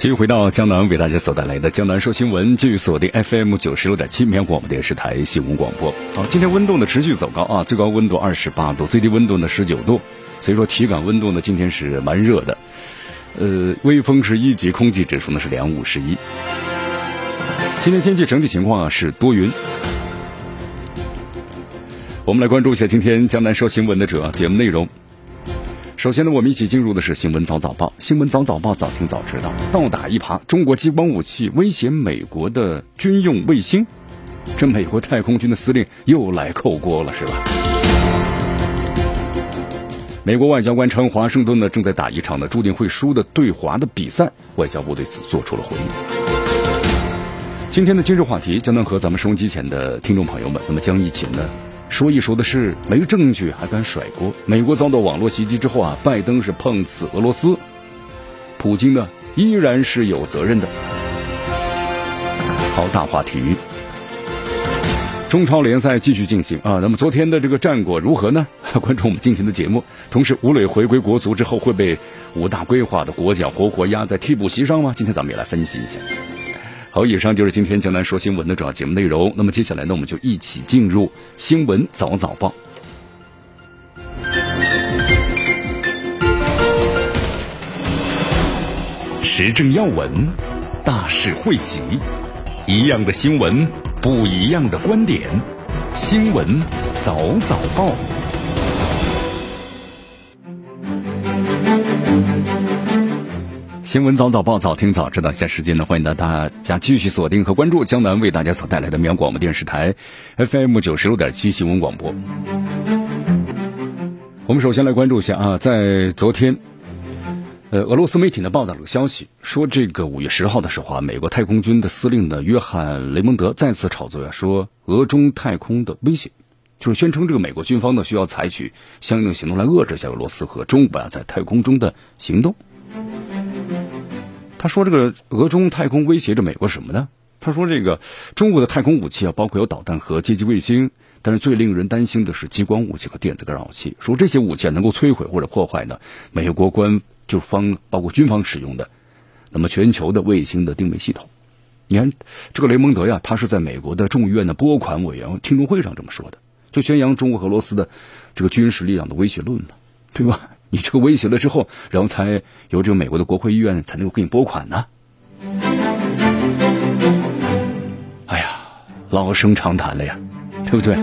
继续回到江南为大家所带来的江南说新闻，继续锁定 FM 九十六点七绵广播电视台新闻广播。好，今天温度呢持续走高啊，最高温度二十八度，最低温度呢十九度，所以说体感温度呢今天是蛮热的。呃，微风是一级，空气指数呢是两五十一。今天天气整体情况啊是多云。我们来关注一下今天江南说新闻的主要节目内容。首先呢，我们一起进入的是新闻早早报。新闻早早报，早听早知道。倒打一耙，中国激光武器威胁美国的军用卫星，这美国太空军的司令又来扣锅了，是吧？美国外交官称，华盛顿呢正在打一场呢注定会输的对华的比赛。外交部对此做出了回应。今天的今日话题将能和咱们收音机前的听众朋友们，那么将一起呢。说一说的是没证据还敢甩锅？美国遭到网络袭击之后啊，拜登是碰瓷俄罗斯，普京呢依然是有责任的。好，大话题。中超联赛继续进行啊，那么昨天的这个战果如何呢？关注我们今天的节目。同时，吴磊回归国足之后会被五大规划的国脚活活压在替补席上吗？今天咱们也来分析一下。好，以上就是今天江南说新闻的主要节目内容。那么接下来呢，我们就一起进入新闻早早报。时政要闻，大事汇集，一样的新闻，不一样的观点。新闻早早报。新闻早早报，早听早知道。下时间呢，欢迎大家继续锁定和关注江南为大家所带来的绵阳广播电视台 FM 九十六点七新闻广播。我们首先来关注一下啊，在昨天，呃，俄罗斯媒体呢报道了个消息，说这个五月十号的时候啊，美国太空军的司令呢约翰雷蒙德再次炒作呀，说俄中太空的威胁，就是宣称这个美国军方呢需要采取相应的行动来遏制一下俄罗斯和中国啊在太空中的行动。他说：“这个俄中太空威胁着美国什么呢？他说，这个中国的太空武器啊，包括有导弹和阶级卫星，但是最令人担心的是激光武器和电子干扰器。说这些武器啊，能够摧毁或者破坏呢美国官就方包括军方使用的那么全球的卫星的定位系统。你看，这个雷蒙德呀，他是在美国的众议院的拨款委员听证会上这么说的，就宣扬中国和俄罗斯的这个军事力量的威胁论嘛，对吧？”你这个威胁了之后，然后才由这个美国的国会议院才能够给你拨款呢。哎呀，老生常谈了呀，对不对？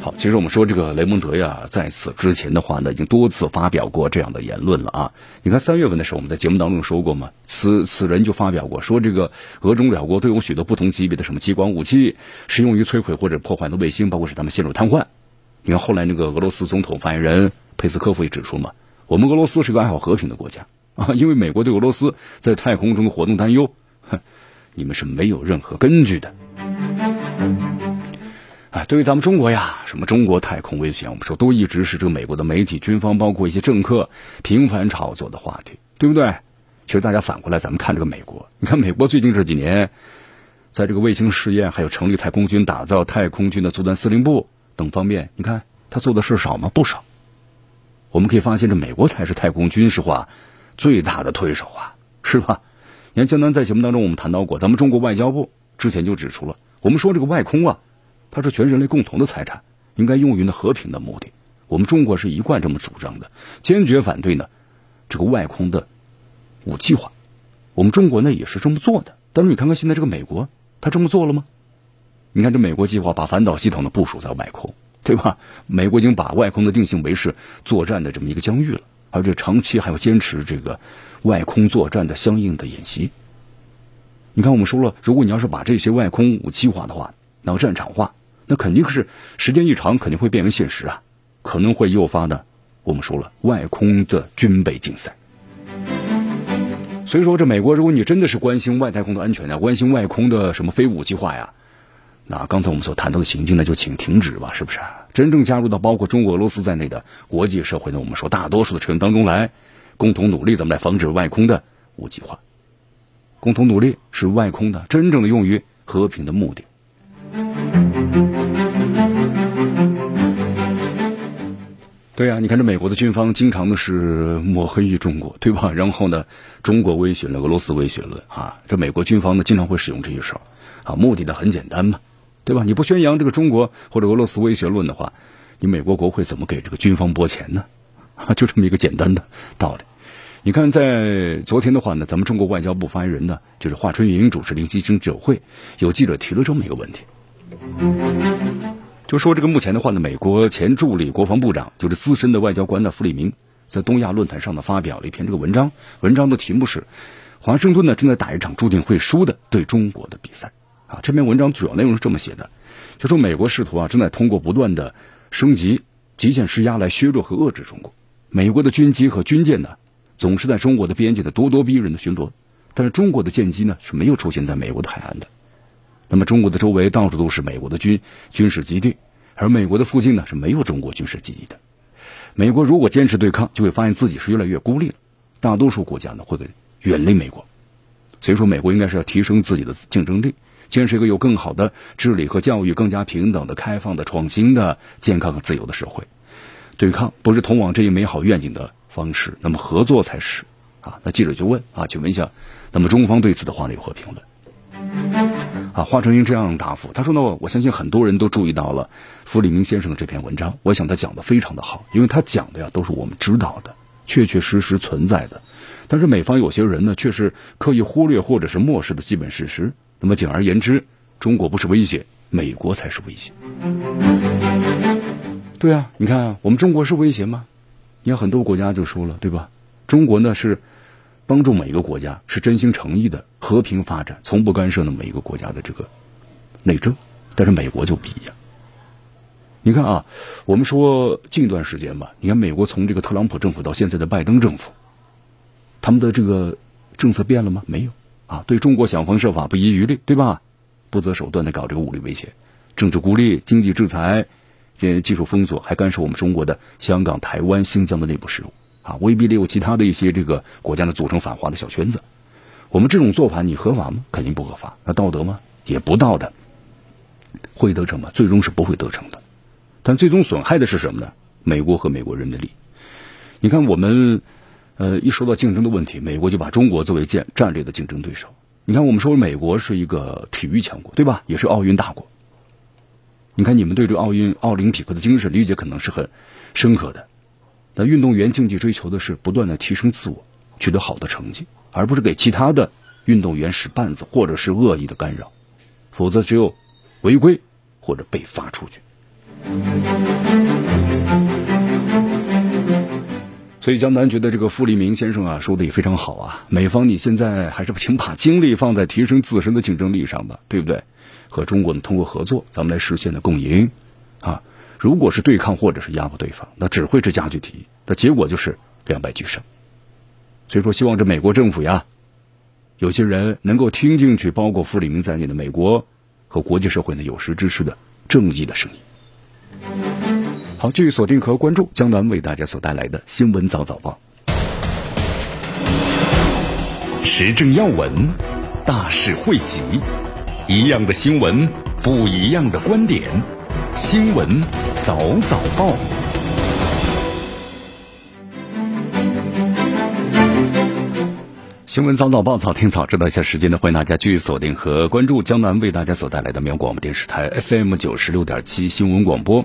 好，其实我们说这个雷蒙德呀，在此之前的话呢，已经多次发表过这样的言论了啊。你看三月份的时候，我们在节目当中说过嘛，此此人就发表过说，这个俄中两国都有许多不同级别的什么激光武器，适用于摧毁或者破坏的卫星，包括使他们陷入瘫痪。你看后来那个俄罗斯总统发言人。佩斯科夫也指出嘛，我们俄罗斯是个爱好和平的国家啊，因为美国对俄罗斯在太空中的活动担忧，哼，你们是没有任何根据的。啊，对于咱们中国呀，什么中国太空威胁，我们说都一直是这个美国的媒体、军方，包括一些政客频繁炒作的话题，对不对？其实大家反过来，咱们看这个美国，你看美国最近这几年，在这个卫星试验，还有成立太空军、打造太空军的作战司令部等方面，你看他做的事少吗？不少。我们可以发现，这美国才是太空军事化最大的推手啊，是吧？你看，江南在节目当中我们谈到过，咱们中国外交部之前就指出了，我们说这个外空啊，它是全人类共同的财产，应该用于呢和平的目的。我们中国是一贯这么主张的，坚决反对呢这个外空的武器化。我们中国呢也是这么做的。但是你看看现在这个美国，他这么做了吗？你看这美国计划把反导系统呢部署在外空。对吧？美国已经把外空的定性为是作战的这么一个疆域了，而且长期还要坚持这个外空作战的相应的演习。你看，我们说了，如果你要是把这些外空武器化的话，那么战场化，那肯定是时间一长，肯定会变为现实啊，可能会诱发的。我们说了，外空的军备竞赛。所以说，这美国，如果你真的是关心外太空的安全呀，关心外空的什么非武器化呀，那刚才我们所谈到的行径呢，就请停止吧，是不是？真正加入到包括中国、俄罗斯在内的国际社会呢，我们说大多数的成员当中来，共同努力，咱们来防止外空的武器化。共同努力是外空的真正的用于和平的目的。对呀，你看这美国的军方经常的是抹黑于中国，对吧？然后呢，中国威胁了俄罗斯威胁论啊，这美国军方呢经常会使用这一手，啊，目的呢很简单嘛，对吧？你不宣扬这个中国或者俄罗斯威胁论的话，你美国国会怎么给这个军方拨钱呢？啊，就这么一个简单的道理。你看，在昨天的话呢，咱们中国外交部发言人呢，就是华春莹主持零七星酒会，有记者提了这么一个问题。就说这个目前的话呢，美国前助理国防部长就是资深的外交官的弗里明，在东亚论坛上呢发表了一篇这个文章，文章的题目是“华盛顿呢正在打一场注定会输的对中国的比赛”。啊，这篇文章主要内容是这么写的，就说美国试图啊正在通过不断的升级、极限施压来削弱和遏制中国。美国的军机和军舰呢总是在中国的边界的咄咄逼人的巡逻，但是中国的舰机呢是没有出现在美国的海岸的。那么中国的周围到处都是美国的军军事基地，而美国的附近呢是没有中国军事基地的。美国如果坚持对抗，就会发现自己是越来越孤立了。大多数国家呢会远离美国，所以说美国应该是要提升自己的竞争力，建设一个有更好的治理和教育、更加平等的、开放的、创新的、健康和自由的社会。对抗不是通往这一美好愿景的方式，那么合作才是。啊，那记者就问啊，请问一下，那么中方对此的话呢有何评论？啊，华春莹这样答复，他说呢，我相信很多人都注意到了傅立明先生的这篇文章，我想他讲的非常的好，因为他讲的呀都是我们知道的，确确实实存在的。但是美方有些人呢，却是刻意忽略或者是漠视的基本事实。那么简而言之，中国不是威胁，美国才是威胁。对啊，你看我们中国是威胁吗？你看很多国家就说了，对吧？中国呢是。帮助每一个国家是真心诚意的和平发展，从不干涉那每一个国家的这个内政，但是美国就不一样。你看啊，我们说近一段时间吧，你看美国从这个特朗普政府到现在的拜登政府，他们的这个政策变了吗？没有啊，对中国想方设法，不遗余力，对吧？不择手段的搞这个武力威胁、政治孤立、经济制裁、这技术封锁，还干涉我们中国的香港、台湾、新疆的内部事务。啊，威逼利诱其他的一些这个国家呢，组成反华的小圈子。我们这种做法，你合法吗？肯定不合法。那道德吗？也不道德。会得逞吗？最终是不会得逞的。但最终损害的是什么呢？美国和美国人的利益。你看，我们呃一说到竞争的问题，美国就把中国作为战战略的竞争对手。你看，我们说美国是一个体育强国，对吧？也是奥运大国。你看，你们对这奥运奥林匹克的精神理解可能是很深刻的。那运动员竞技追求的是不断的提升自我，取得好的成绩，而不是给其他的运动员使绊子或者是恶意的干扰，否则只有违规或者被罚出去。所以江南觉得这个傅立明先生啊说的也非常好啊，美方你现在还是请把精力放在提升自身的竞争力上吧，对不对？和中国呢通过合作，咱们来实现的共赢啊。如果是对抗或者是压迫对方，那只会是加剧敌意，那结果就是两败俱伤。所以说，希望这美国政府呀，有些人能够听进去，包括傅立明在内的美国和国际社会呢有识之士的正义的声音。好，继续锁定和关注江南为大家所带来的新闻早早报，时政要闻，大事汇集，一样的新闻，不一样的观点，新闻。早早报，新闻早早报，早听早知道。一下时间呢，欢迎大家继续锁定和关注江南为大家所带来的绵阳广播电视台 FM 九十六点七新闻广播。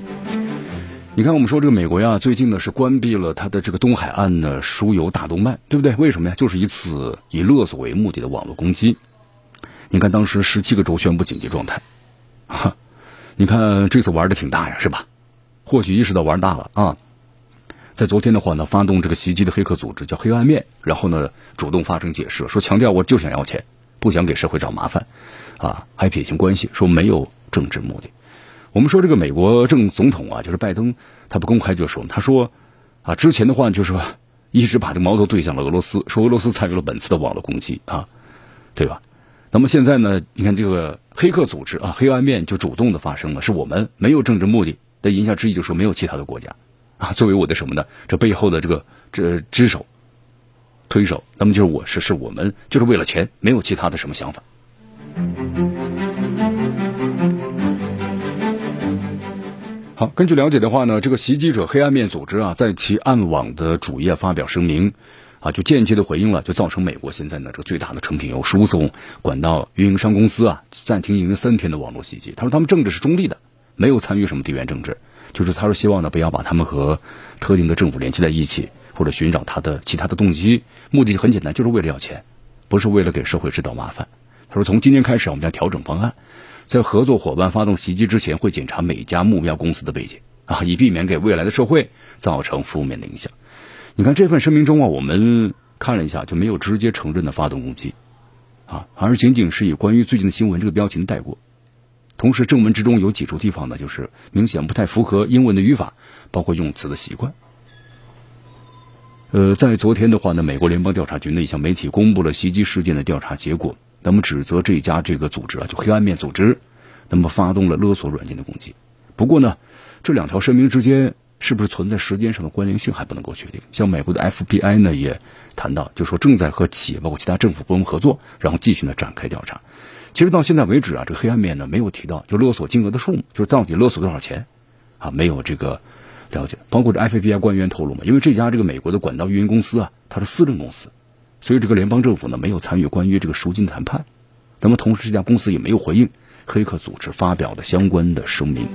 你看，我们说这个美国呀，最近呢是关闭了它的这个东海岸的输油大动脉，对不对？为什么呀？就是一次以勒索为目的的网络攻击。你看，当时十七个州宣布紧急状态，哈，你看这次玩的挺大呀，是吧？或许意识到玩大了啊，在昨天的话呢，发动这个袭击的黑客组织叫黑暗面，然后呢主动发声解释，说强调我就想要钱，不想给社会找麻烦，啊，还撇清关系，说没有政治目的。我们说这个美国正总统啊，就是拜登，他不公开就说，他说啊，之前的话就是说一直把这矛头对向了俄罗斯，说俄罗斯参与了本次的网络攻击啊，对吧？那么现在呢，你看这个黑客组织啊，黑暗面就主动的发生了，是我们没有政治目的的言下之意，就说没有其他的国家啊，作为我的什么呢？这背后的这个这支手、推手，那么就是我是是我们就是为了钱，没有其他的什么想法。好，根据了解的话呢，这个袭击者黑暗面组织啊，在其暗网的主页发表声明，啊，就间接的回应了，就造成美国现在呢这个最大的成品油输送管道运营商公司啊暂停营业三天的网络袭击。他说他们政治是中立的，没有参与什么地缘政治，就是他说希望呢不要把他们和特定的政府联系在一起，或者寻找他的其他的动机，目的很简单，就是为了要钱，不是为了给社会制造麻烦。他说从今天开始，我们将调整方案。在合作伙伴发动袭击之前，会检查每家目标公司的背景啊，以避免给未来的社会造成负面的影响。你看这份声明中啊，我们看了一下，就没有直接承认的发动攻击啊，而仅仅是以关于最近的新闻这个标题带过。同时，正文之中有几处地方呢，就是明显不太符合英文的语法，包括用词的习惯。呃，在昨天的话呢，美国联邦调查局的一项媒体公布了袭击事件的调查结果。那么指责这家这个组织啊，就黑暗面组织，那么发动了勒索软件的攻击。不过呢，这两条声明之间是不是存在时间上的关联性还不能够确定。像美国的 FBI 呢也谈到，就说正在和企业包括其他政府部门合作，然后继续呢展开调查。其实到现在为止啊，这个黑暗面呢没有提到就勒索金额的数目，就是到底勒索多少钱啊，没有这个了解。包括这 FBI 官员透露嘛，因为这家这个美国的管道运营公司啊，它是私人公司。所以，这个联邦政府呢没有参与关于这个赎金谈判，那么同时这家公司也没有回应黑客组织发表的相关的声明。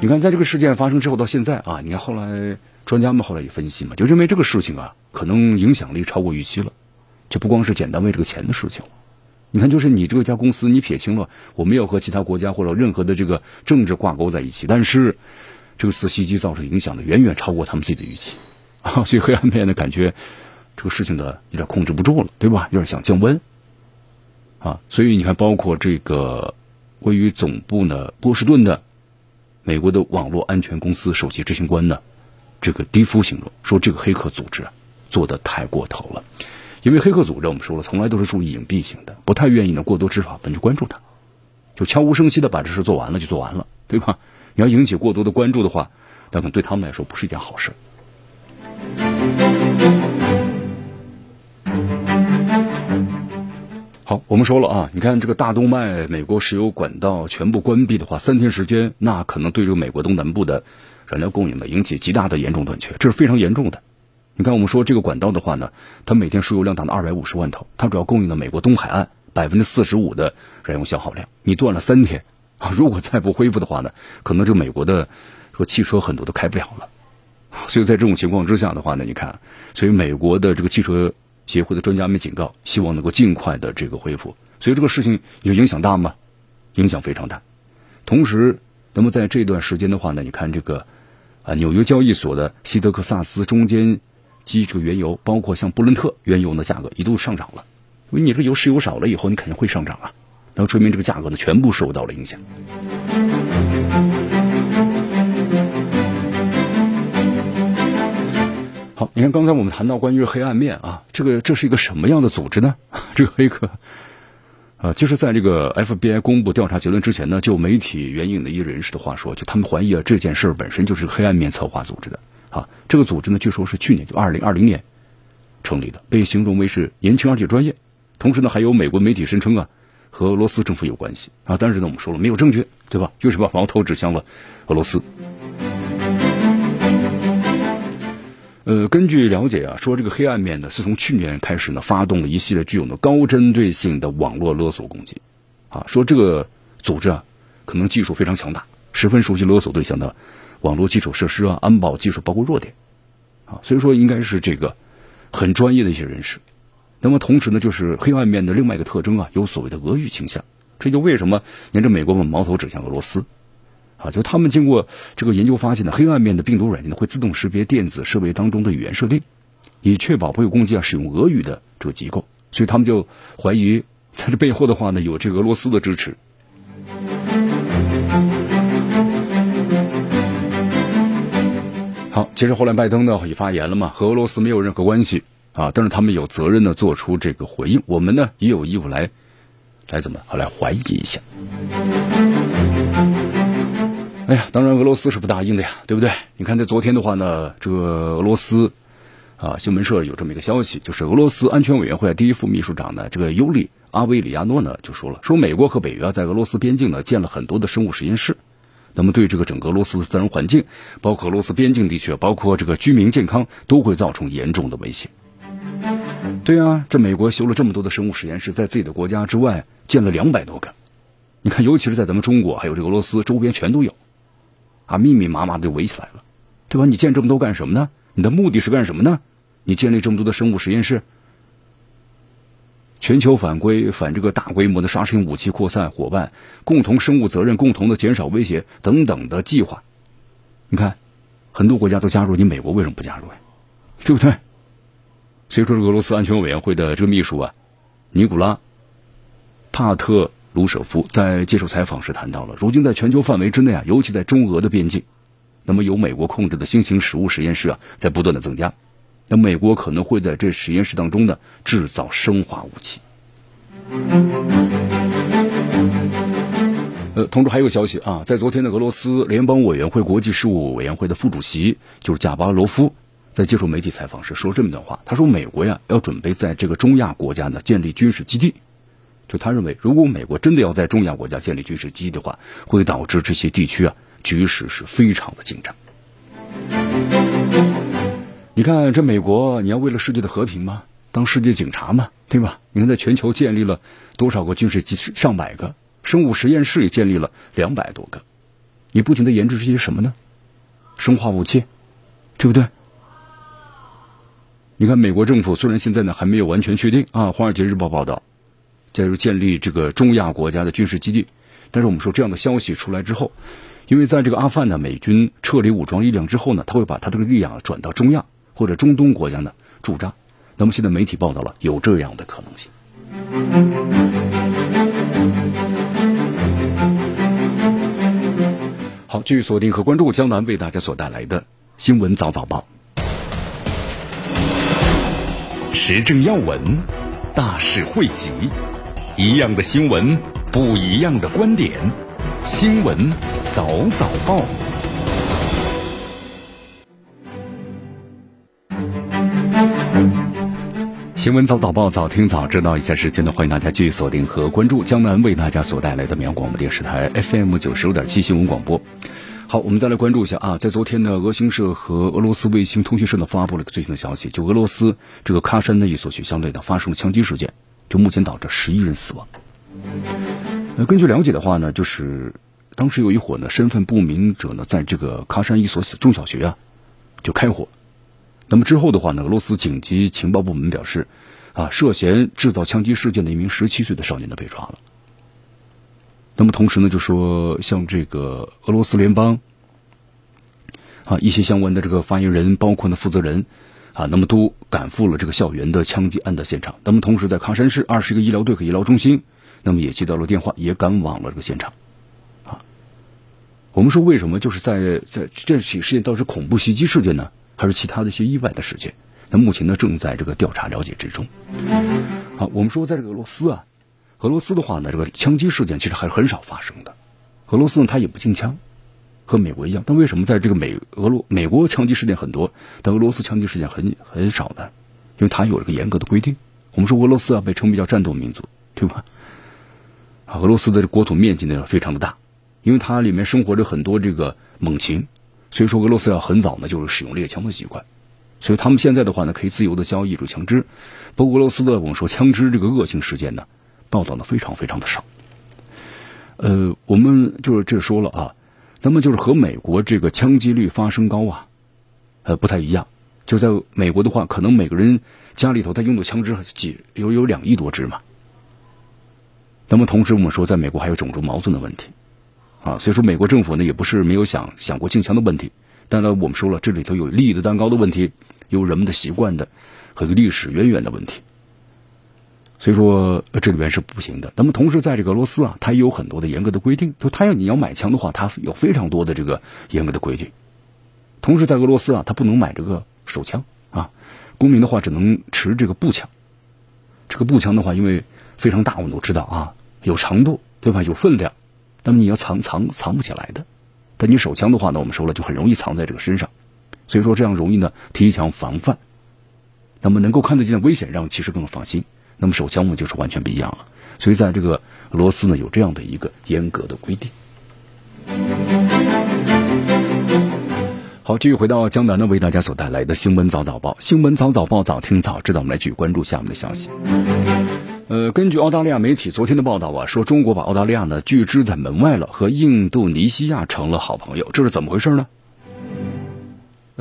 你看，在这个事件发生之后到现在啊，你看后来专家们后来也分析嘛，就认为这个事情啊可能影响力超过预期了，就不光是简单为这个钱的事情。你看，就是你这家公司，你撇清了我没有和其他国家或者任何的这个政治挂钩在一起，但是这次袭击造成影响的远远超过他们自己的预期啊，所以黑暗面的感觉。这个事情呢，有点控制不住了，对吧？有点想降温啊，所以你看，包括这个位于总部呢波士顿的美国的网络安全公司首席执行官呢，这个迪夫形容说，这个黑客组织做的太过头了。因为黑客组织我们说了，从来都是属于隐蔽型的，不太愿意呢过多执法本去关注他，就悄无声息的把这事做完了就做完了，对吧？你要引起过多的关注的话，那可能对他们来说不是一件好事。好，我们说了啊，你看这个大动脉美国石油管道全部关闭的话，三天时间，那可能对这个美国东南部的燃料供应呢引起极大的严重短缺，这是非常严重的。你看，我们说这个管道的话呢，它每天输油量达到二百五十万头，它主要供应的美国东海岸百分之四十五的燃油消耗量。你断了三天啊，如果再不恢复的话呢，可能这美国的说汽车很多都开不了了。所以在这种情况之下的话呢，你看，所以美国的这个汽车。协会的专家们警告，希望能够尽快的这个恢复。所以这个事情有影响大吗？影响非常大。同时，那么在这段时间的话呢，你看这个啊，纽约交易所的西德克萨斯中间基础原油，包括像布伦特原油的价格一度上涨了。因为你这个油石油少了以后，你肯定会上涨啊。那说明这个价格呢，全部受到了影响。你看刚才我们谈到关于黑暗面啊，这个这是一个什么样的组织呢？这个黑客啊，就是在这个 FBI 公布调查结论之前呢，就媒体援引的一人士的话说，就他们怀疑啊，这件事本身就是黑暗面策划组织的啊。这个组织呢，据说是去年就二零二零年成立的，被形容为是年轻而且专业。同时呢，还有美国媒体声称啊，和俄罗斯政府有关系啊。但是呢，我们说了没有证据，对吧？就是把矛头指向了俄罗斯。呃，根据了解啊，说这个黑暗面呢，是从去年开始呢，发动了一系列具有呢高针对性的网络勒索攻击，啊，说这个组织啊，可能技术非常强大，十分熟悉勒索对象的网络基础设施啊、安保技术包括弱点，啊，所以说应该是这个很专业的一些人士。那么同时呢，就是黑暗面的另外一个特征啊，有所谓的俄语倾向，这就为什么连着美国把矛头指向俄罗斯。啊，就他们经过这个研究发现呢，黑暗面的病毒软件呢会自动识别电子设备当中的语言设定，以确保不会攻击啊使用俄语的这个机构。所以他们就怀疑在这背后的话呢，有这个俄罗斯的支持。好，其实后来拜登呢也发言了嘛，和俄罗斯没有任何关系啊，但是他们有责任呢做出这个回应，我们呢也有义务来来怎么来怀疑一下。哎呀，当然俄罗斯是不答应的呀，对不对？你看在昨天的话呢，这个俄罗斯啊新闻社有这么一个消息，就是俄罗斯安全委员会第一副秘书长呢，这个尤里阿维里亚诺呢就说了，说美国和北约在俄罗斯边境呢建了很多的生物实验室，那么对这个整个俄罗斯的自然环境，包括俄罗斯边境地区，包括这个居民健康，都会造成严重的威胁。对啊，这美国修了这么多的生物实验室，在自己的国家之外建了两百多个，你看，尤其是在咱们中国还有这俄罗斯周边全都有。啊，密密麻麻的围起来了，对吧？你建这么多干什么呢？你的目的是干什么呢？你建立这么多的生物实验室，全球反规反这个大规模的杀伤武器扩散伙伴，共同生物责任，共同的减少威胁等等的计划，你看，很多国家都加入，你美国为什么不加入呀？对不对？所以说，俄罗斯安全委员会的这个秘书啊，尼古拉帕特。卢舍夫在接受采访时谈到了，如今在全球范围之内啊，尤其在中俄的边境，那么由美国控制的新型食物实验室啊，在不断的增加。那美国可能会在这实验室当中呢，制造生化武器。呃，同时还有消息啊，在昨天的俄罗斯联邦委员会国际事务委员会的副主席就是贾巴罗夫，在接受媒体采访时说这么一段话，他说：“美国呀，要准备在这个中亚国家呢建立军事基地。”就他认为，如果美国真的要在中亚国家建立军事基地的话，会导致这些地区啊局势是非常的紧张。你看，这美国，你要为了世界的和平吗？当世界警察吗？对吧？你看，在全球建立了多少个军事基地？上百个，生物实验室也建立了两百多个。你不停的研制这些什么呢？生化武器，对不对？你看，美国政府虽然现在呢还没有完全确定啊，《华尔街日报》报道。假如建立这个中亚国家的军事基地，但是我们说这样的消息出来之后，因为在这个阿富汗呢，美军撤离武装力量之后呢，他会把他这个力量转到中亚或者中东国家呢驻扎。那么现在媒体报道了有这样的可能性。好，继续锁定和关注江南为大家所带来的新闻早早报，时政要闻，大事汇集。一样的新闻，不一样的观点。新闻早早报，新闻早早报，早听早知道。以下时间呢，欢迎大家继续锁定和关注江南为大家所带来的绵阳广播电视台 FM 九十六点七新闻广播。好，我们再来关注一下啊，在昨天呢，俄新社和俄罗斯卫星通讯社呢发布了一个最新的消息，就俄罗斯这个喀山的一所学校内呢发生了枪击事件。就目前导致十一人死亡。呃，根据了解的话呢，就是当时有一伙呢身份不明者呢，在这个喀山一所中小学啊，就开火。那么之后的话呢，俄罗斯紧急情报部门表示，啊，涉嫌制造枪击事件的一名十七岁的少年呢被抓了。那么同时呢，就说像这个俄罗斯联邦啊一些相关的这个发言人，包括呢负责人。啊，那么都赶赴了这个校园的枪击案的现场。那么同时，在喀山市二十个医疗队和医疗中心，那么也接到了电话，也赶往了这个现场。啊，我们说为什么就是在在这起事件到底是恐怖袭击事件呢，还是其他的一些意外的事件？那目前呢，正在这个调查了解之中。好，我们说在这个俄罗斯啊，俄罗斯的话呢，这个枪击事件其实还是很少发生的。俄罗斯呢，它也不禁枪。和美国一样，但为什么在这个美俄罗美国枪击事件很多，但俄罗斯枪击事件很很少呢？因为它有这个严格的规定。我们说俄罗斯啊，被称为叫战斗民族，对吧？啊，俄罗斯的国土面积呢非常的大，因为它里面生活着很多这个猛禽，所以说俄罗斯要很早呢就是使用猎枪的习惯，所以他们现在的话呢可以自由的交易这枪支。不过俄罗斯的我们说枪支这个恶性事件呢，报道的非常非常的少。呃，我们就是这说了啊。那么就是和美国这个枪击率发生高啊，呃不太一样。就在美国的话，可能每个人家里头他用的枪支几有有两亿多支嘛。那么同时我们说，在美国还有种族矛盾的问题啊，所以说美国政府呢也不是没有想想过禁枪的问题。当然我们说了，这里头有利益的蛋糕的问题，有人们的习惯的和历史渊源的问题。所以说这里边是不行的。那么同时，在这个俄罗斯啊，它也有很多的严格的规定，就它要你要买枪的话，它有非常多的这个严格的规矩。同时，在俄罗斯啊，它不能买这个手枪啊，公民的话只能持这个步枪。这个步枪的话，因为非常大，我们都知道啊，有长度对吧？有分量，那么你要藏藏藏不起来的。但你手枪的话呢，我们说了就很容易藏在这个身上，所以说这样容易呢提强防范。那么能够看得见的危险，让骑士更放心。那么手枪呢就是完全不一样了。所以在这个俄罗斯呢有这样的一个严格的规定。好，继续回到江南呢为大家所带来的新闻早早报，新闻早早报早听早知道。我们来继续关注下面的消息。呃，根据澳大利亚媒体昨天的报道啊，说中国把澳大利亚呢拒之在门外了，和印度尼西亚成了好朋友，这是怎么回事呢？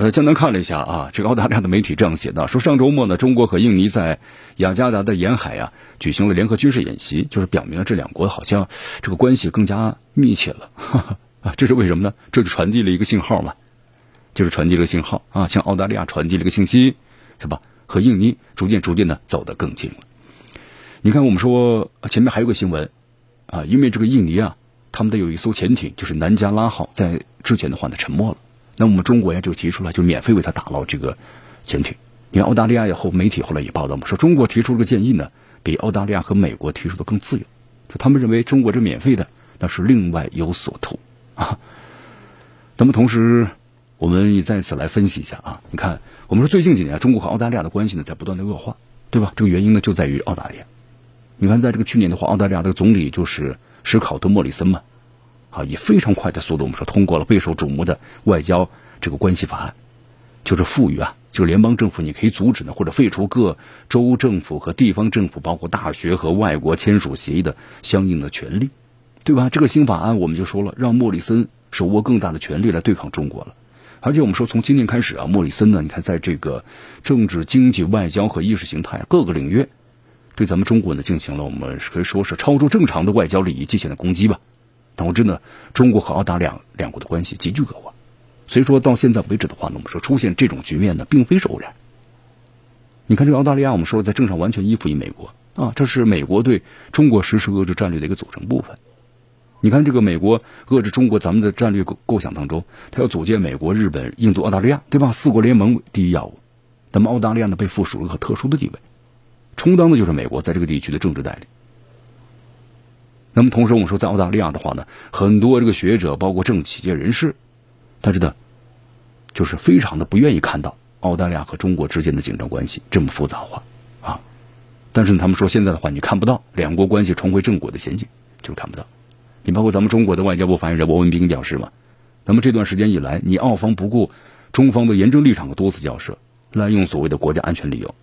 呃，江南看了一下啊，这个澳大利亚的媒体这样写的，说上周末呢，中国和印尼在雅加达的沿海啊举行了联合军事演习，就是表明了这两国好像这个关系更加密切了。啊，这是为什么呢？这就传递了一个信号嘛，就是传递了个信号啊，向澳大利亚传递了个信息，是吧？和印尼逐渐逐渐的走得更近了。你看，我们说前面还有个新闻，啊，因为这个印尼啊，他们的有一艘潜艇，就是南加拉号，在之前的话呢沉没了。那我们中国呀就提出了，就免费为他打捞这个潜艇。你看澳大利亚以后媒体后来也报道嘛，说中国提出这个建议呢，比澳大利亚和美国提出的更自由。就他们认为中国这免费的，那是另外有所图啊。那么同时，我们也再次来分析一下啊。你看，我们说最近几年中国和澳大利亚的关系呢在不断的恶化，对吧？这个原因呢就在于澳大利亚。你看，在这个去年的话，澳大利亚的总理就是史考特·莫里森嘛，啊，以非常快的速度，我们说通过了备受瞩目的外交这个关系法案，就是赋予啊，就是联邦政府你可以阻止呢或者废除各州政府和地方政府，包括大学和外国签署协议的相应的权利，对吧？这个新法案我们就说了，让莫里森手握更大的权力来对抗中国了。而且我们说，从今年开始啊，莫里森呢，你看在这个政治、经济、外交和意识形态各个领域。对咱们中国呢进行了我们可以说是超出正常的外交礼仪界限的攻击吧，导致呢中国和澳大利亚两国的关系急剧恶化。所以说到现在为止的话呢，我们说出现这种局面呢，并非是偶然。你看这个澳大利亚，我们说在政上完全依附于美国啊，这是美国对中国实施遏制战略的一个组成部分。你看这个美国遏制中国咱们的战略构构想当中，它要组建美国、日本、印度、澳大利亚，对吧？四国联盟第一要务。那么澳大利亚呢，被附属了一个特殊的地位。充当的就是美国在这个地区的政治代理。那么同时，我们说在澳大利亚的话呢，很多这个学者，包括政企界人士，他真的就是非常的不愿意看到澳大利亚和中国之间的紧张关系这么复杂化啊。但是呢，他们说现在的话，你看不到两国关系重回正轨的前景，就是看不到。你包括咱们中国的外交部发言人王文斌表示嘛，那么这段时间以来，你澳方不顾中方的严正立场和多次交涉，滥用所谓的国家安全理由。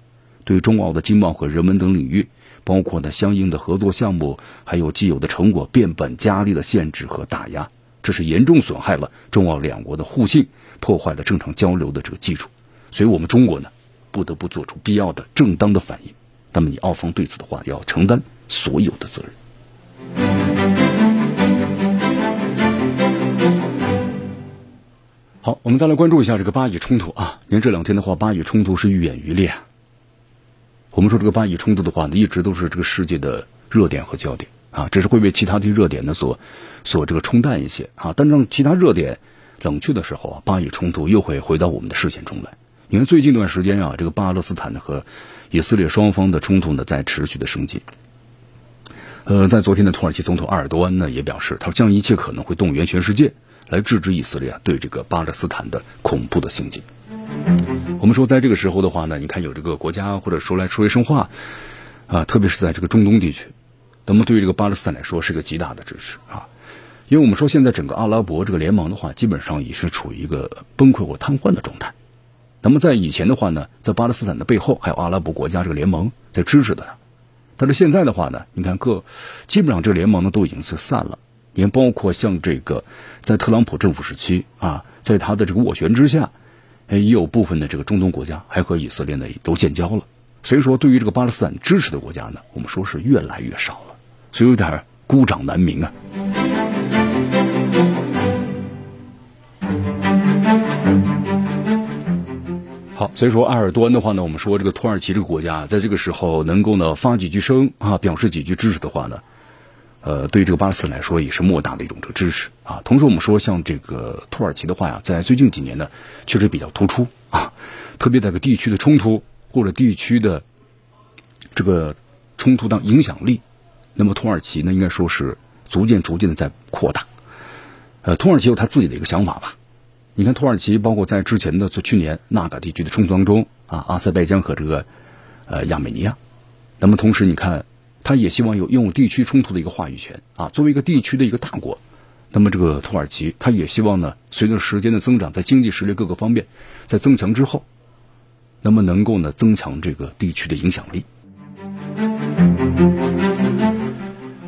对中澳的经贸和人文等领域，包括呢相应的合作项目，还有既有的成果，变本加厉的限制和打压，这是严重损害了中澳两国的互信，破坏了正常交流的这个基础。所以，我们中国呢，不得不做出必要的正当的反应。那么，你澳方对此的话，要承担所有的责任。好，我们再来关注一下这个巴以冲突啊。您这两天的话，巴以冲突是愈演愈烈。我们说这个巴以冲突的话呢，一直都是这个世界的热点和焦点啊，只是会被其他的热点呢所所这个冲淡一些啊。但让其他热点冷却的时候啊，巴以冲突又会回到我们的视线中来。你看最近一段时间啊，这个巴勒斯坦呢和以色列双方的冲突呢在持续的升级。呃，在昨天的土耳其总统埃尔多安呢也表示，他说将一切可能会动员全世界来制止以色列对这个巴勒斯坦的恐怖的行径。我们说，在这个时候的话呢，你看有这个国家或者说来说一声话，啊，特别是在这个中东地区，那么对于这个巴勒斯坦来说是个极大的支持啊，因为我们说现在整个阿拉伯这个联盟的话，基本上已是处于一个崩溃或瘫痪的状态。那么在以前的话呢，在巴勒斯坦的背后还有阿拉伯国家这个联盟在支持的，但是现在的话呢，你看各基本上这个联盟呢都已经是散了，也包括像这个在特朗普政府时期啊，在他的这个斡旋之下。也有部分的这个中东国家还和以色列呢都建交了，所以说对于这个巴勒斯坦支持的国家呢，我们说是越来越少了，所以有点孤掌难鸣啊。好，所以说埃尔多安的话呢，我们说这个土耳其这个国家在这个时候能够呢发几句声啊，表示几句支持的话呢，呃，对于这个巴勒斯坦来说也是莫大的一种这个支持啊。同时我们说像这个土耳其的话呀，在最近几年呢，确实比较突出啊，特别在个地区的冲突或者地区的这个冲突当影响力，那么土耳其呢应该说是逐渐逐渐的在扩大。呃，土耳其有他自己的一个想法吧。你看，土耳其包括在之前的，在去年纳卡地区的冲突当中啊，阿塞拜疆和这个呃亚美尼亚，那么同时你看，他也希望有拥有地区冲突的一个话语权啊。作为一个地区的一个大国，那么这个土耳其，他也希望呢，随着时间的增长，在经济实力各个方面在增强之后，那么能够呢增强这个地区的影响力。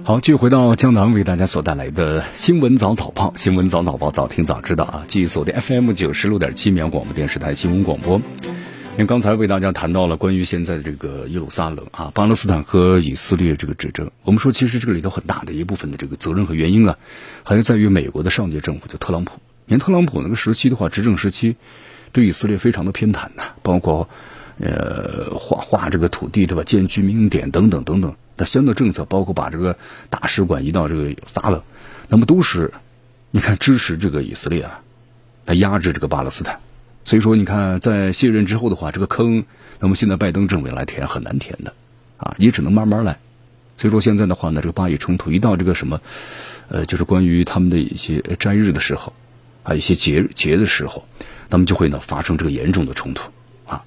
好，继续回到江南为大家所带来的新闻早早报，新闻早早报，早听早知道啊！继续锁定 FM 九十六点七绵阳广播电视台新闻广播。因为刚才为大家谈到了关于现在的这个耶路撒冷啊，巴勒斯坦和以色列这个指争，我们说其实这个里头很大的一部分的这个责任和原因啊，还是在于美国的上届政府，就特朗普。因为特朗普那个时期的话，执政时期对以色列非常的偏袒呐，包括呃划划这个土地对吧，建居民点等等等等。的相的政策，包括把这个大使馆移到这个撒冷，那么都是你看支持这个以色列啊，来压制这个巴勒斯坦。所以说，你看在卸任之后的话，这个坑，那么现在拜登政府来填很难填的啊，也只能慢慢来。所以说现在的话呢，这个巴以冲突一到这个什么，呃，就是关于他们的一些斋日的时候，啊，一些节节的时候，那么就会呢发生这个严重的冲突啊。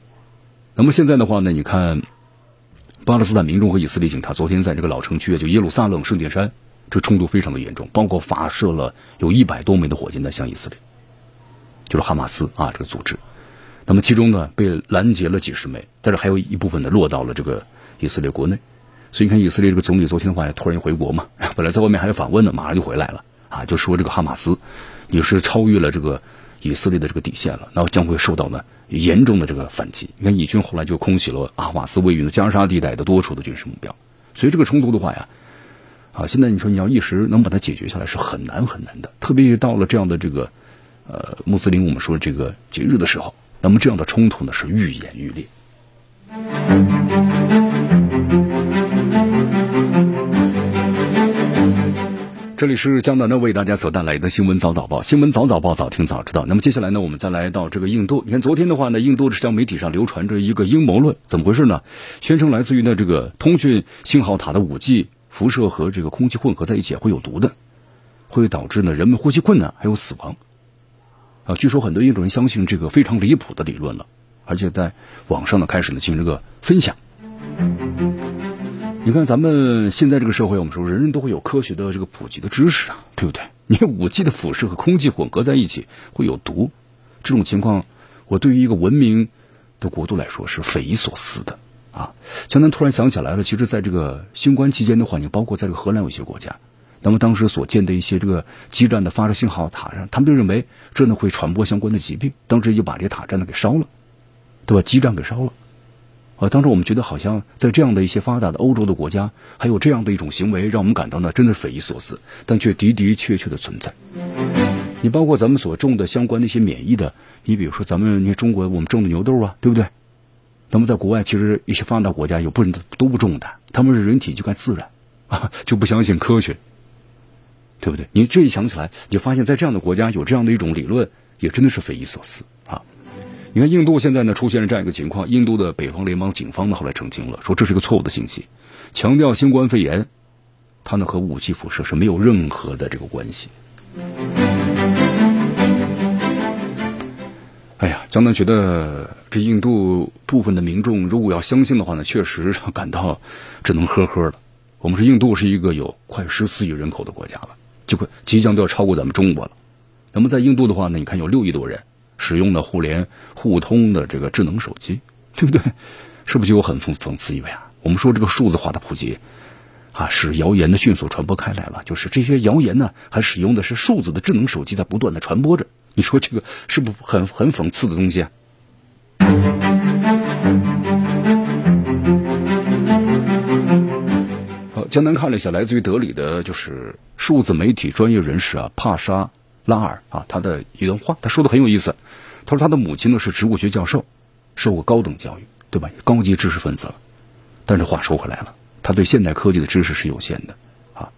那么现在的话呢，你看。巴勒斯坦民众和以色列警察昨天在这个老城区，就耶路撒冷圣殿山，这冲突非常的严重，包括发射了有一百多枚的火箭弹向以色列，就是哈马斯啊这个组织。那么其中呢被拦截了几十枚，但是还有一部分呢落到了这个以色列国内。所以你看以色列这个总理昨天的话也突然回国嘛，本来在外面还要访问呢，马上就回来了啊，就说这个哈马斯也是超越了这个以色列的这个底线了，然后将会受到呢。严重的这个反击，你看以军后来就空袭了阿瓦斯位于的加沙地带的多处的军事目标，所以这个冲突的话呀，啊，现在你说你要一时能把它解决下来是很难很难的，特别是到了这样的这个呃穆斯林我们说这个节日的时候，那么这样的冲突呢是愈演愈烈。这里是江南的为大家所带来的新闻早早报，新闻早早报，早听早知道。那么接下来呢，我们再来到这个印度。你看昨天的话呢，印度的社交媒体上流传着一个阴谋论，怎么回事呢？宣称来自于呢这个通讯信号塔的五 G 辐射和这个空气混合在一起会有毒的，会导致呢人们呼吸困难还有死亡。啊，据说很多印度人相信这个非常离谱的理论了，而且在网上呢开始呢进行这个分享。你看，咱们现在这个社会，我们说人人都会有科学的这个普及的知识啊，对不对？你五 G 的辐射和空气混合在一起会有毒，这种情况，我对于一个文明的国度来说是匪夷所思的啊！江南突然想起来了，其实在这个新冠期间的环境，包括在这个荷兰有些国家，那么当时所建的一些这个基站的发射信号塔上，他们就认为这呢会传播相关的疾病，当时就把这些塔站呢给烧了，对吧？基站给烧了。啊，当时我们觉得好像在这样的一些发达的欧洲的国家，还有这样的一种行为，让我们感到呢，真的匪夷所思，但却的的确确的存在。你包括咱们所种的相关的一些免疫的，你比如说咱们你中国我们种的牛豆啊，对不对？那么在国外其实一些发达国家有不都不种的，他们是人体就该自然啊，就不相信科学，对不对？你这一想起来，你就发现在这样的国家有这样的一种理论，也真的是匪夷所思啊。你看，印度现在呢出现了这样一个情况，印度的北方联邦警方呢后来澄清了，说这是一个错误的信息，强调新冠肺炎它呢和武器辐射是没有任何的这个关系。哎呀，江南觉得这印度部分的民众如果要相信的话呢，确实感到只能呵呵了。我们说印度是一个有快十四亿人口的国家了，就会即将都要超过咱们中国了。那么在印度的话呢，你看有六亿多人。使用的互联互通的这个智能手机，对不对？是不是就有很讽讽刺意味啊？我们说这个数字化的普及，啊，使谣言的迅速传播开来了。就是这些谣言呢，还使用的是数字的智能手机在不断的传播着。你说这个是不是很很讽刺的东西啊？好，江南看了一下，来自于德里的就是数字媒体专业人士啊，帕莎。拉尔啊，他的一段话，他说的很有意思。他说他的母亲呢是植物学教授，受过高等教育，对吧？高级知识分子了。但是话说回来了，他对现代科技的知识是有限的啊。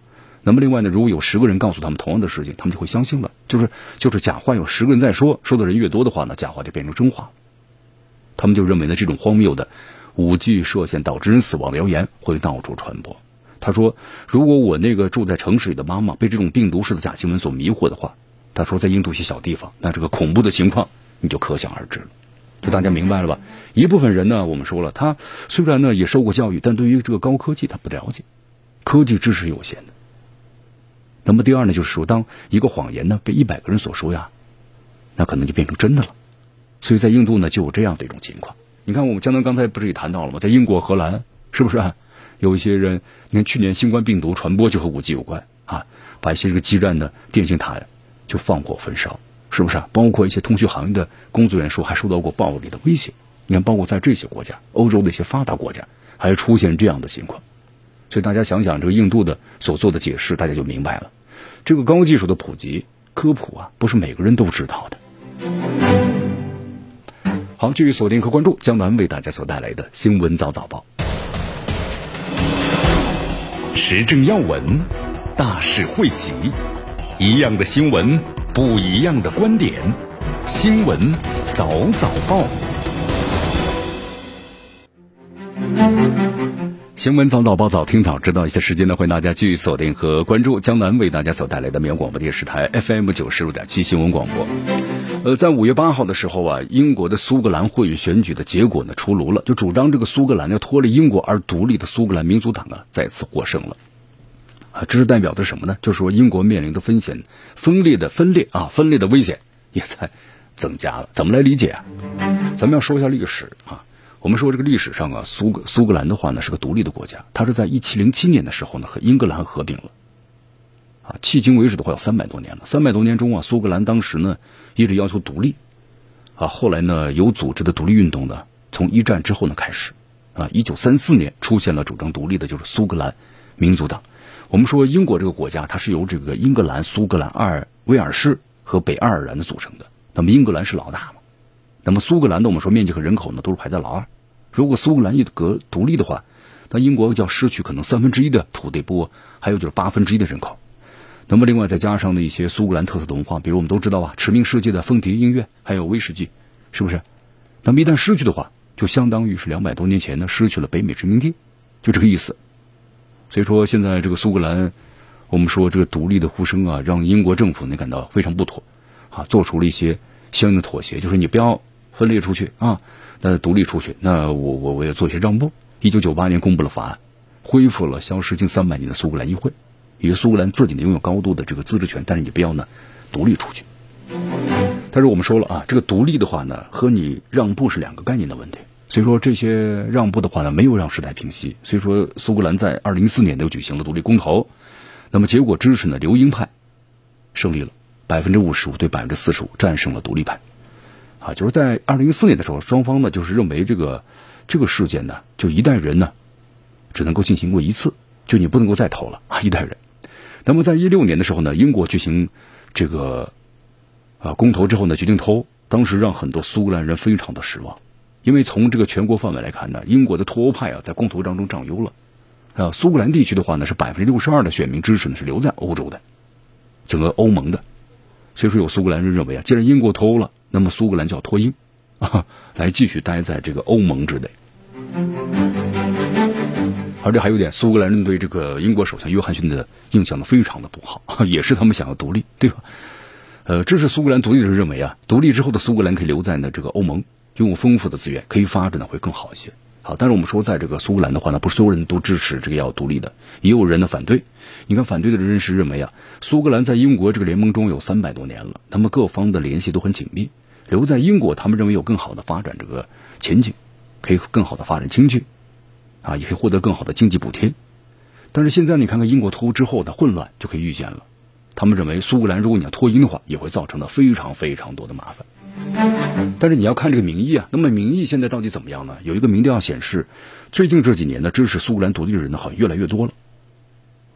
那么另外呢，如果有十个人告诉他们同样的事情，他们就会相信了。就是就是假话有十个人在说，说的人越多的话呢，假话就变成真话。他们就认为呢，这种荒谬的五 G 射线导致人死亡的谣言会到处传播。他说，如果我那个住在城市里的妈妈被这种病毒式的假新闻所迷惑的话，他说在印度一些小地方，那这个恐怖的情况你就可想而知了。就大家明白了吧？一部分人呢，我们说了，他虽然呢也受过教育，但对于这个高科技他不了解，科技知识有限的。那么第二呢，就是说，当一个谎言呢被一百个人所说呀，那可能就变成真的了。所以在印度呢就有这样的一种情况。你看，我们江南刚才不是也谈到了吗？在英国、荷兰，是不是啊？有一些人，你看去年新冠病毒传播就和五 G 有关啊，把一些这个基站的电信塔就放火焚烧。是不是啊？包括一些通讯行业的工作人员说，还受到过暴力的威胁。你看，包括在这些国家，欧洲的一些发达国家，还出现这样的情况。所以大家想想，这个印度的所做的解释，大家就明白了。这个高技术的普及科普啊，不是每个人都知道的。好，继续锁定和关注江南为大家所带来的新闻早早报，时政要闻，大事汇集，一样的新闻。不一样的观点，新闻早早报，新闻早早报早听早知道。一些时间呢，欢迎大家继续锁定和关注江南为大家所带来的绵阳广播电视台 FM 九十六点七新闻广播。呃，在五月八号的时候啊，英国的苏格兰会议选举的结果呢出炉了，就主张这个苏格兰要脱离英国而独立的苏格兰民族党啊再次获胜了。啊，这是代表的什么呢？就是说，英国面临的风险、分裂的分裂啊，分裂的危险也在增加了。怎么来理解啊？咱们要说一下历史啊。我们说这个历史上啊，苏格苏格兰的话呢是个独立的国家，它是在一七零七年的时候呢和英格兰合并了。啊，迄今为止的话有三百多年了。三百多年中啊，苏格兰当时呢一直要求独立。啊，后来呢有组织的独立运动呢，从一战之后呢开始。啊，一九三四年出现了主张独立的，就是苏格兰民族党。我们说英国这个国家，它是由这个英格兰、苏格兰、阿尔威尔士和北爱尔兰的组成的。那么英格兰是老大？那么苏格兰的我们说面积和人口呢都是排在老二。如果苏格兰一格独立的话，那英国就要失去可能三分之一的土地，不，还有就是八分之一的人口。那么另外再加上的一些苏格兰特色的文化，比如我们都知道啊，驰名世界的风笛音乐，还有威士忌，是不是？那么一旦失去的话，就相当于是两百多年前呢失去了北美殖民地，就这个意思。所以说，现在这个苏格兰，我们说这个独立的呼声啊，让英国政府呢感到非常不妥，啊，做出了一些相应的妥协，就是你不要分裂出去啊，那独立出去，那我我我要做一些让步。一九九八年公布了法案，恢复了消失近三百年的苏格兰议会，也苏格兰自己呢拥有高度的这个自治权，但是你不要呢独立出去。但是我们说了啊，这个独立的话呢，和你让步是两个概念的问题。所以说这些让步的话呢，没有让事态平息。所以说苏格兰在二零一四年又举行了独立公投，那么结果支持呢留英派胜利了，百分之五十五对百分之四十五战胜了独立派。啊，就是在二零一四年的时候，双方呢就是认为这个这个事件呢，就一代人呢只能够进行过一次，就你不能够再投了啊一代人。那么在一六年的时候呢，英国举行这个啊公投之后呢，决定投，当时让很多苏格兰人非常的失望。因为从这个全国范围来看呢，英国的脱欧派啊在公投当中占优了，啊，苏格兰地区的话呢是百分之六十二的选民支持呢是留在欧洲的，整个欧盟的，所以说有苏格兰人认为啊，既然英国脱欧了，那么苏格兰就要脱英，啊，来继续待在这个欧盟之内。而且还有点，苏格兰人对这个英国首相约翰逊的印象呢非常的不好，也是他们想要独立，对吧？呃，支持苏格兰独立的人认为啊，独立之后的苏格兰可以留在呢这个欧盟。拥有丰富的资源，可以发展的会更好一些。好，但是我们说，在这个苏格兰的话呢，不是所有人都支持这个要独立的，也有人呢反对。你看，反对的人是认为啊，苏格兰在英国这个联盟中有三百多年了，他们各方的联系都很紧密，留在英国，他们认为有更好的发展这个前景，可以更好的发展经济，啊，也可以获得更好的经济补贴。但是现在你看看英国脱欧之后的混乱，就可以预见了。他们认为苏格兰如果你要脱英的话，也会造成的非常非常多的麻烦。但是你要看这个民意啊，那么民意现在到底怎么样呢？有一个民调显示，最近这几年呢，支持苏格兰独立的人呢，好像越来越多了。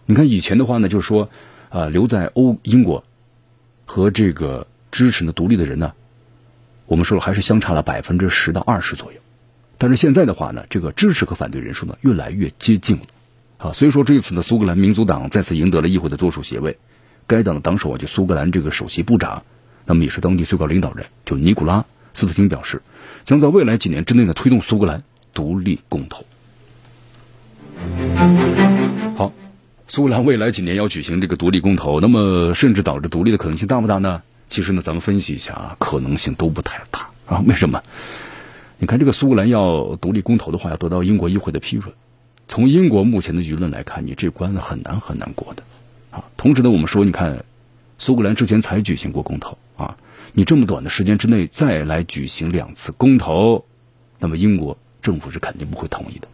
你看以前的话呢，就是说，啊，留在欧英国和这个支持呢独立的人呢，我们说了还是相差了百分之十到二十左右。但是现在的话呢，这个支持和反对人数呢越来越接近了啊。所以说这一次呢，苏格兰民族党再次赢得了议会的多数席位。该党的党首啊，就苏格兰这个首席部长，那么也是当地最高领导人，就尼古拉斯特廷表示，将在未来几年之内呢推动苏格兰独立公投。好，苏格兰未来几年要举行这个独立公投，那么甚至导致独立的可能性大不大呢？其实呢，咱们分析一下啊，可能性都不太大啊。为什么？你看这个苏格兰要独立公投的话，要得到英国议会的批准。从英国目前的舆论来看，你这关很难很难过的。啊，同时呢，我们说，你看，苏格兰之前才举行过公投啊，你这么短的时间之内再来举行两次公投，那么英国政府是肯定不会同意的。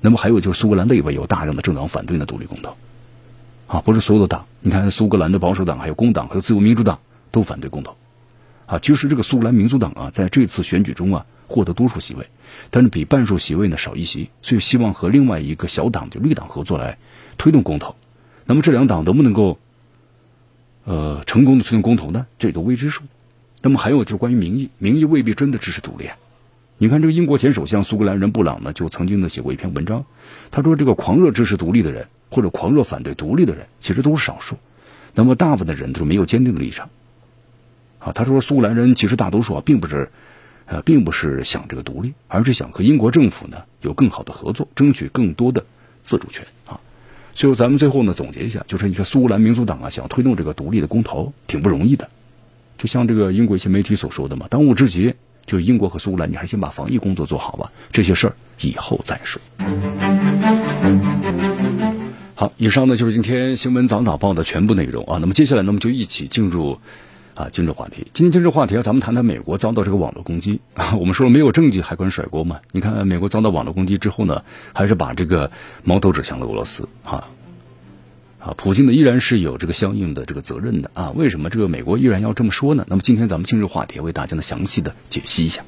那么还有就是苏格兰内部有大量的政党反对呢独立公投，啊，不是所有的党，你看苏格兰的保守党、还有工党、还有自由民主党都反对公投，啊，就是这个苏格兰民族党啊，在这次选举中啊获得多数席位，但是比半数席位呢少一席，所以希望和另外一个小党就绿党合作来推动公投。那么这两党能不能够，呃，成功的推动公投呢？这都未知数。那么还有就是关于民意，民意未必真的支持独立。你看这个英国前首相苏格兰人布朗呢，就曾经呢写过一篇文章，他说这个狂热支持独立的人或者狂热反对独立的人，其实都是少数。那么大部分的人都是没有坚定的立场。啊，他说苏格兰人其实大多数啊，并不是，呃，并不是想这个独立，而是想和英国政府呢有更好的合作，争取更多的自主权啊。最后咱们最后呢总结一下，就是你看苏格兰民族党啊，想推动这个独立的公投，挺不容易的。就像这个英国一些媒体所说的嘛，当务之急就英国和苏格兰，你还是先把防疫工作做好吧，这些事儿以后再说。好，以上呢就是今天新闻早早报的全部内容啊。那么接下来呢，我们就一起进入啊今日话题。今天今日话题啊，咱们谈谈美国遭到这个网络攻击 啊。我们说了没有证据还敢甩锅嘛？你看美国遭到网络攻击之后呢，还是把这个矛头指向了俄罗斯啊。啊，普京呢依然是有这个相应的这个责任的啊。为什么这个美国依然要这么说呢？那么今天咱们今日话题为大家呢详细的解析一下。